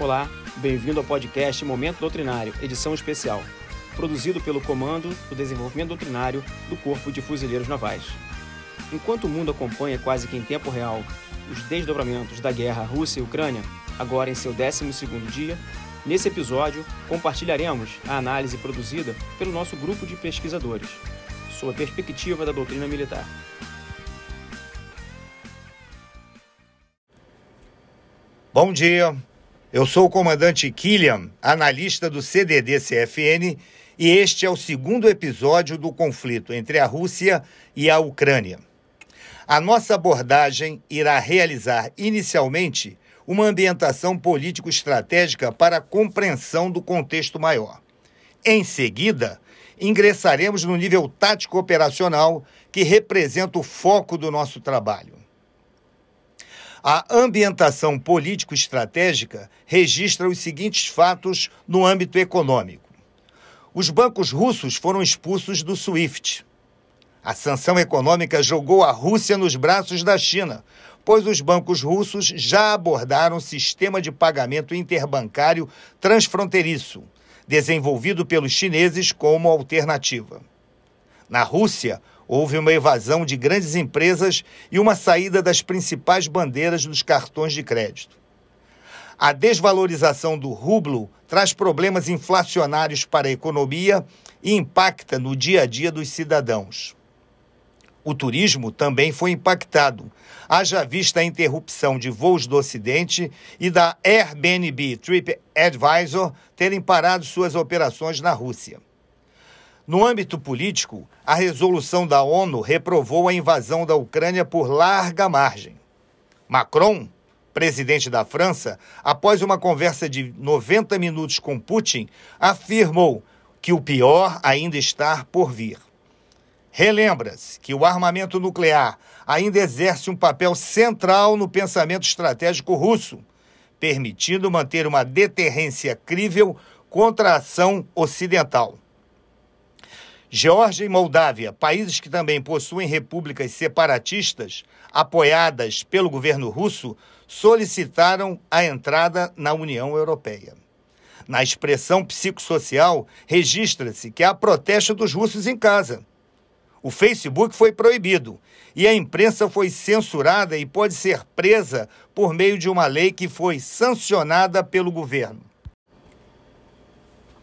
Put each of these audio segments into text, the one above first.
Olá, bem-vindo ao podcast Momento Doutrinário, edição especial, produzido pelo Comando do Desenvolvimento Doutrinário do Corpo de Fuzileiros Navais. Enquanto o mundo acompanha quase que em tempo real os desdobramentos da guerra Rússia e Ucrânia, agora em seu 12º dia, nesse episódio compartilharemos a análise produzida pelo nosso grupo de pesquisadores, sob a perspectiva da doutrina militar. Bom dia, eu sou o comandante Killian, analista do CDD-CFN, e este é o segundo episódio do conflito entre a Rússia e a Ucrânia. A nossa abordagem irá realizar inicialmente uma ambientação político-estratégica para a compreensão do contexto maior. Em seguida, ingressaremos no nível tático-operacional, que representa o foco do nosso trabalho. A ambientação político-estratégica registra os seguintes fatos no âmbito econômico. Os bancos russos foram expulsos do SWIFT. A sanção econômica jogou a Rússia nos braços da China, pois os bancos russos já abordaram o sistema de pagamento interbancário transfronteiriço, desenvolvido pelos chineses como alternativa. Na Rússia, houve uma evasão de grandes empresas e uma saída das principais bandeiras dos cartões de crédito. A desvalorização do rublo traz problemas inflacionários para a economia e impacta no dia a dia dos cidadãos. O turismo também foi impactado, haja vista a interrupção de voos do Ocidente e da Airbnb TripAdvisor terem parado suas operações na Rússia. No âmbito político, a resolução da ONU reprovou a invasão da Ucrânia por larga margem. Macron, presidente da França, após uma conversa de 90 minutos com Putin, afirmou que o pior ainda está por vir. Relembra-se que o armamento nuclear ainda exerce um papel central no pensamento estratégico russo, permitindo manter uma deterrência crível contra a ação ocidental. Geórgia e Moldávia, países que também possuem repúblicas separatistas, apoiadas pelo governo russo, solicitaram a entrada na União Europeia. Na expressão psicossocial, registra-se que há protesto dos russos em casa. O Facebook foi proibido e a imprensa foi censurada e pode ser presa por meio de uma lei que foi sancionada pelo governo.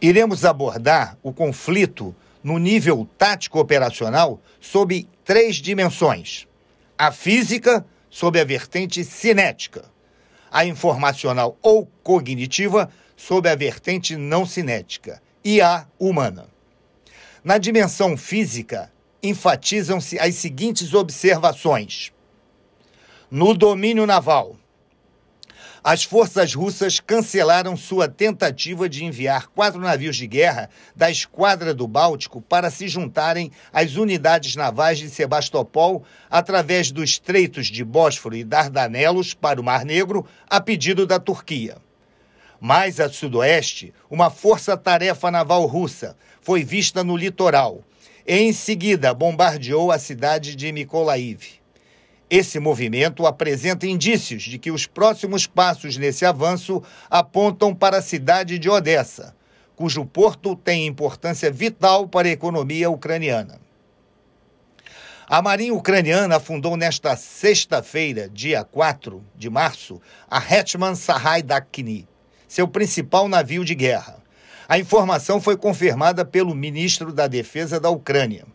Iremos abordar o conflito no nível tático operacional sob três dimensões: a física, sob a vertente cinética, a informacional ou cognitiva, sob a vertente não cinética, e a humana. Na dimensão física, enfatizam-se as seguintes observações. No domínio naval, as forças russas cancelaram sua tentativa de enviar quatro navios de guerra da Esquadra do Báltico para se juntarem às unidades navais de Sebastopol através dos estreitos de Bósforo e Dardanelos para o Mar Negro, a pedido da Turquia. Mais a sudoeste, uma força-tarefa naval russa foi vista no litoral. E, em seguida, bombardeou a cidade de Mykolaiv. Esse movimento apresenta indícios de que os próximos passos nesse avanço apontam para a cidade de Odessa, cujo porto tem importância vital para a economia ucraniana. A Marinha Ucraniana fundou nesta sexta-feira, dia 4 de março, a Hetman Sahai-Dakhni, seu principal navio de guerra. A informação foi confirmada pelo ministro da Defesa da Ucrânia.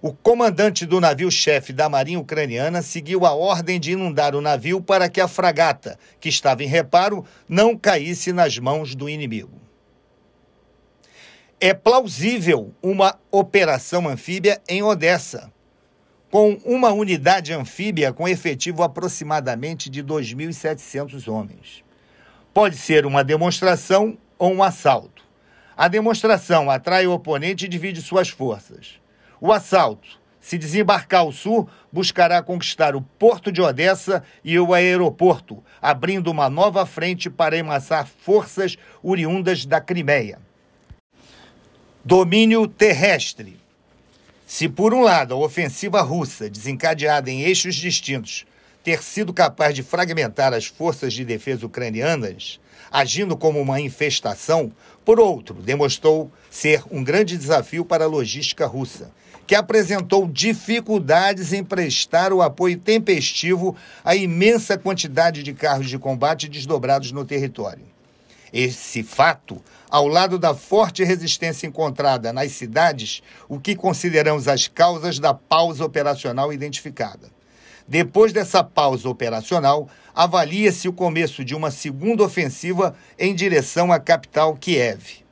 O comandante do navio-chefe da Marinha Ucraniana seguiu a ordem de inundar o navio para que a fragata, que estava em reparo, não caísse nas mãos do inimigo. É plausível uma operação anfíbia em Odessa, com uma unidade anfíbia com efetivo aproximadamente de 2.700 homens. Pode ser uma demonstração ou um assalto. A demonstração atrai o oponente e divide suas forças. O assalto, se desembarcar ao sul, buscará conquistar o porto de Odessa e o aeroporto, abrindo uma nova frente para emassar forças oriundas da Crimeia. Domínio terrestre. Se, por um lado, a ofensiva russa, desencadeada em eixos distintos, ter sido capaz de fragmentar as forças de defesa ucranianas, agindo como uma infestação, por outro, demonstrou ser um grande desafio para a logística russa, que apresentou dificuldades em prestar o apoio tempestivo à imensa quantidade de carros de combate desdobrados no território. Esse fato, ao lado da forte resistência encontrada nas cidades, o que consideramos as causas da pausa operacional identificada. Depois dessa pausa operacional, avalia-se o começo de uma segunda ofensiva em direção à capital Kiev.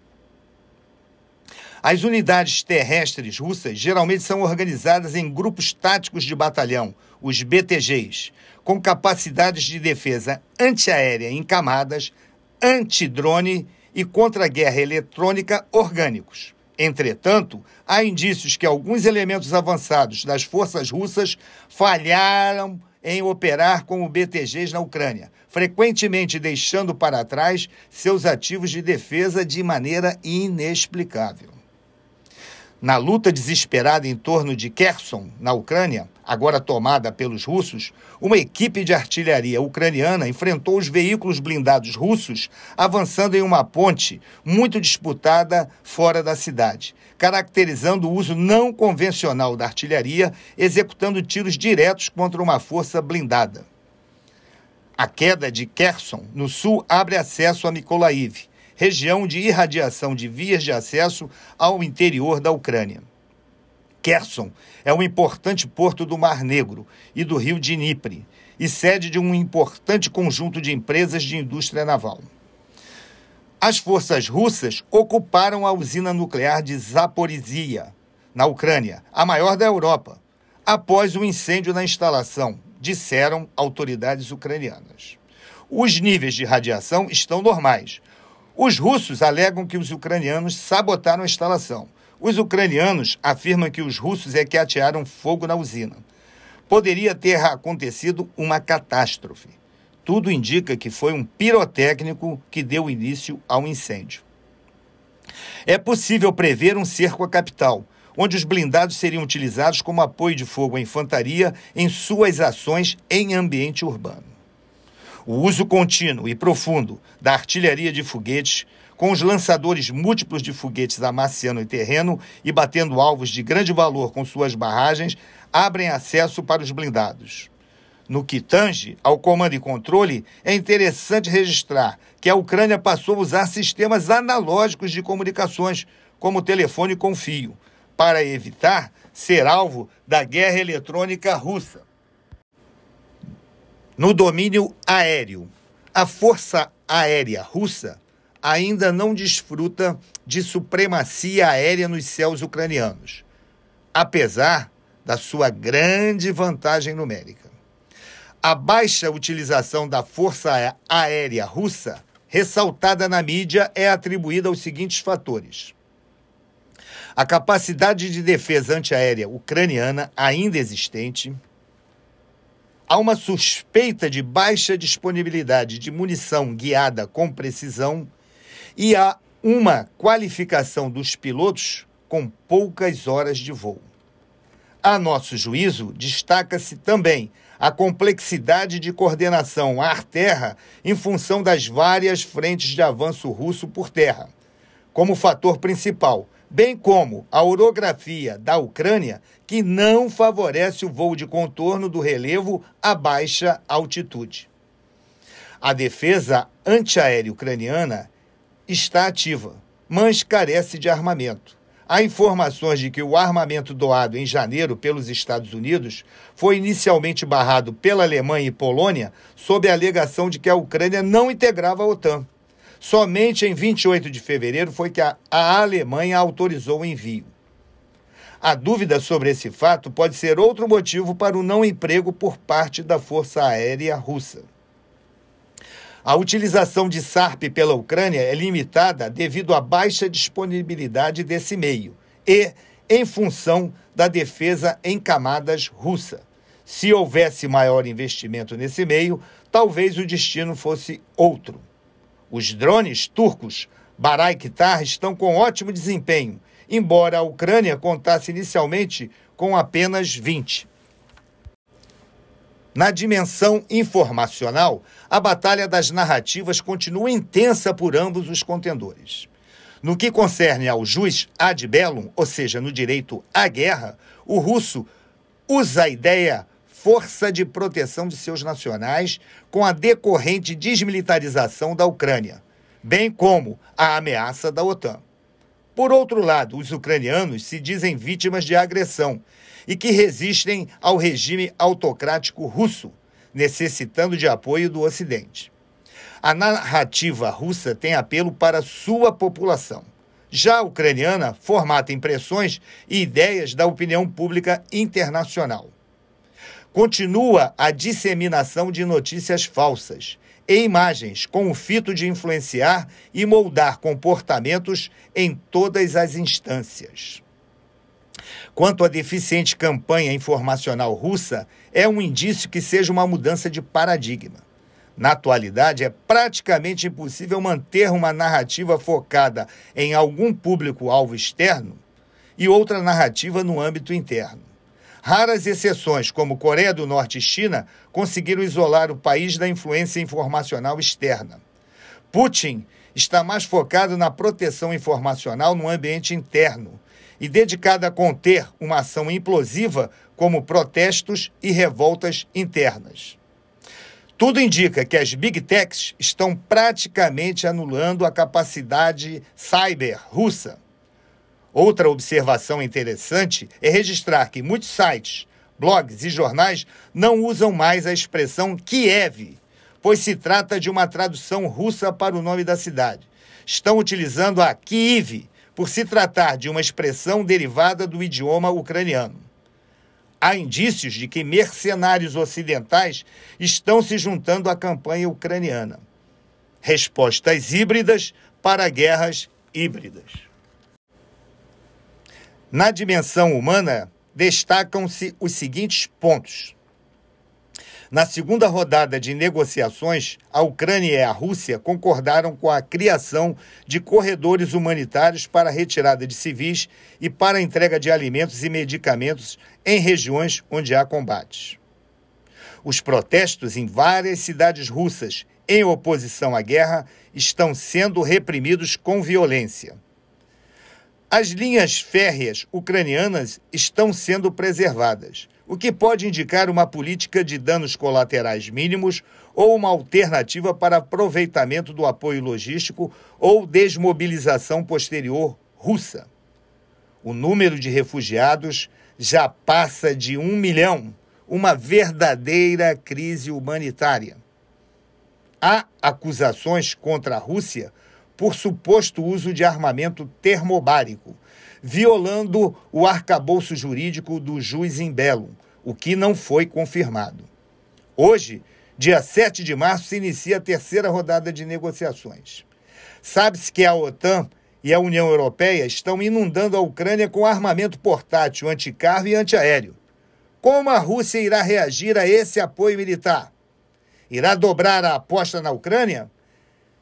As unidades terrestres russas geralmente são organizadas em grupos táticos de batalhão, os BTGs, com capacidades de defesa antiaérea em camadas, antidrone e contra-guerra eletrônica orgânicos. Entretanto, há indícios que alguns elementos avançados das forças russas falharam em operar como BTGs na Ucrânia, frequentemente deixando para trás seus ativos de defesa de maneira inexplicável. Na luta desesperada em torno de Kherson, na Ucrânia, agora tomada pelos russos, uma equipe de artilharia ucraniana enfrentou os veículos blindados russos avançando em uma ponte muito disputada fora da cidade, caracterizando o uso não convencional da artilharia, executando tiros diretos contra uma força blindada. A queda de Kherson, no sul, abre acesso a Mykolaiv, região de irradiação de vias de acesso ao interior da Ucrânia. Kherson é um importante porto do Mar Negro e do rio Dnipro e sede de um importante conjunto de empresas de indústria naval. As forças russas ocuparam a usina nuclear de Zaporizhia, na Ucrânia, a maior da Europa, após o incêndio na instalação, disseram autoridades ucranianas. Os níveis de radiação estão normais, os russos alegam que os ucranianos sabotaram a instalação. Os ucranianos afirmam que os russos é que atearam fogo na usina. Poderia ter acontecido uma catástrofe. Tudo indica que foi um pirotécnico que deu início ao incêndio. É possível prever um cerco à capital, onde os blindados seriam utilizados como apoio de fogo à infantaria em suas ações em ambiente urbano. O uso contínuo e profundo da artilharia de foguetes, com os lançadores múltiplos de foguetes amaciando em terreno e batendo alvos de grande valor com suas barragens, abrem acesso para os blindados. No que tange ao comando e controle, é interessante registrar que a Ucrânia passou a usar sistemas analógicos de comunicações, como telefone com fio, para evitar ser alvo da guerra eletrônica russa. No domínio aéreo, a Força Aérea Russa ainda não desfruta de supremacia aérea nos céus ucranianos, apesar da sua grande vantagem numérica. A baixa utilização da Força Aérea Russa, ressaltada na mídia, é atribuída aos seguintes fatores. A capacidade de defesa antiaérea ucraniana ainda existente, Há uma suspeita de baixa disponibilidade de munição guiada com precisão e há uma qualificação dos pilotos com poucas horas de voo. A nosso juízo, destaca-se também a complexidade de coordenação ar-terra em função das várias frentes de avanço russo por terra, como fator principal, bem como a orografia da Ucrânia, que não favorece o voo de contorno do relevo a baixa altitude. A defesa antiaérea ucraniana está ativa, mas carece de armamento. Há informações de que o armamento doado em janeiro pelos Estados Unidos foi inicialmente barrado pela Alemanha e Polônia sob a alegação de que a Ucrânia não integrava a OTAN. Somente em 28 de fevereiro foi que a, a Alemanha autorizou o envio. A dúvida sobre esse fato pode ser outro motivo para o não emprego por parte da Força Aérea Russa. A utilização de SARP pela Ucrânia é limitada devido à baixa disponibilidade desse meio e em função da defesa em camadas russa. Se houvesse maior investimento nesse meio, talvez o destino fosse outro. Os drones turcos Bayraktar estão com ótimo desempenho, embora a Ucrânia contasse inicialmente com apenas 20. Na dimensão informacional, a batalha das narrativas continua intensa por ambos os contendores. No que concerne ao juiz ad bellum, ou seja, no direito à guerra, o russo usa a ideia força de proteção de seus nacionais com a decorrente desmilitarização da Ucrânia, bem como a ameaça da OTAN. Por outro lado, os ucranianos se dizem vítimas de agressão e que resistem ao regime autocrático russo, necessitando de apoio do Ocidente. A narrativa russa tem apelo para sua população. Já a ucraniana formata impressões e ideias da opinião pública internacional. Continua a disseminação de notícias falsas e imagens com o fito de influenciar e moldar comportamentos em todas as instâncias. Quanto à deficiente campanha informacional russa, é um indício que seja uma mudança de paradigma. Na atualidade, é praticamente impossível manter uma narrativa focada em algum público-alvo externo e outra narrativa no âmbito interno. Raras exceções, como Coreia do Norte e China, conseguiram isolar o país da influência informacional externa. Putin está mais focado na proteção informacional no ambiente interno e dedicado a conter uma ação implosiva como protestos e revoltas internas. Tudo indica que as big techs estão praticamente anulando a capacidade cyber russa Outra observação interessante é registrar que muitos sites, blogs e jornais não usam mais a expressão Kiev, pois se trata de uma tradução russa para o nome da cidade. Estão utilizando a Kiev, por se tratar de uma expressão derivada do idioma ucraniano. Há indícios de que mercenários ocidentais estão se juntando à campanha ucraniana. Respostas híbridas para guerras híbridas. Na dimensão humana, destacam-se os seguintes pontos. Na segunda rodada de negociações, a Ucrânia e a Rússia concordaram com a criação de corredores humanitários para a retirada de civis e para a entrega de alimentos e medicamentos em regiões onde há combates. Os protestos em várias cidades russas em oposição à guerra estão sendo reprimidos com violência. As linhas férreas ucranianas estão sendo preservadas, o que pode indicar uma política de danos colaterais mínimos ou uma alternativa para aproveitamento do apoio logístico ou desmobilização posterior russa. O número de refugiados já passa de um milhão, uma verdadeira crise humanitária. Há acusações contra a Rússia por suposto uso de armamento termobárico, violando o arcabouço jurídico do juiz em belo, o que não foi confirmado. Hoje, dia 7 de março, se inicia a terceira rodada de negociações. Sabe-se que a OTAN e a União Europeia estão inundando a Ucrânia com armamento portátil, anticarro e antiaéreo. Como a Rússia irá reagir a esse apoio militar? Irá dobrar a aposta na Ucrânia?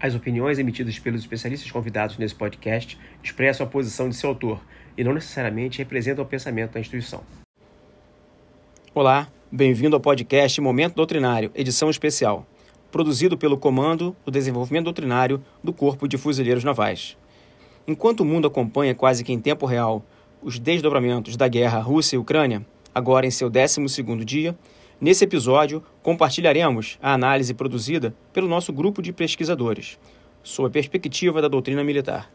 As opiniões emitidas pelos especialistas convidados nesse podcast expressam a posição de seu autor e não necessariamente representam o pensamento da instituição. Olá, bem-vindo ao podcast Momento Doutrinário, edição especial, produzido pelo Comando do Desenvolvimento Doutrinário do Corpo de Fuzileiros Navais. Enquanto o mundo acompanha quase que em tempo real os desdobramentos da guerra Rússia e Ucrânia, agora em seu 12º dia, Nesse episódio, compartilharemos a análise produzida pelo nosso grupo de pesquisadores, sob a perspectiva da doutrina militar.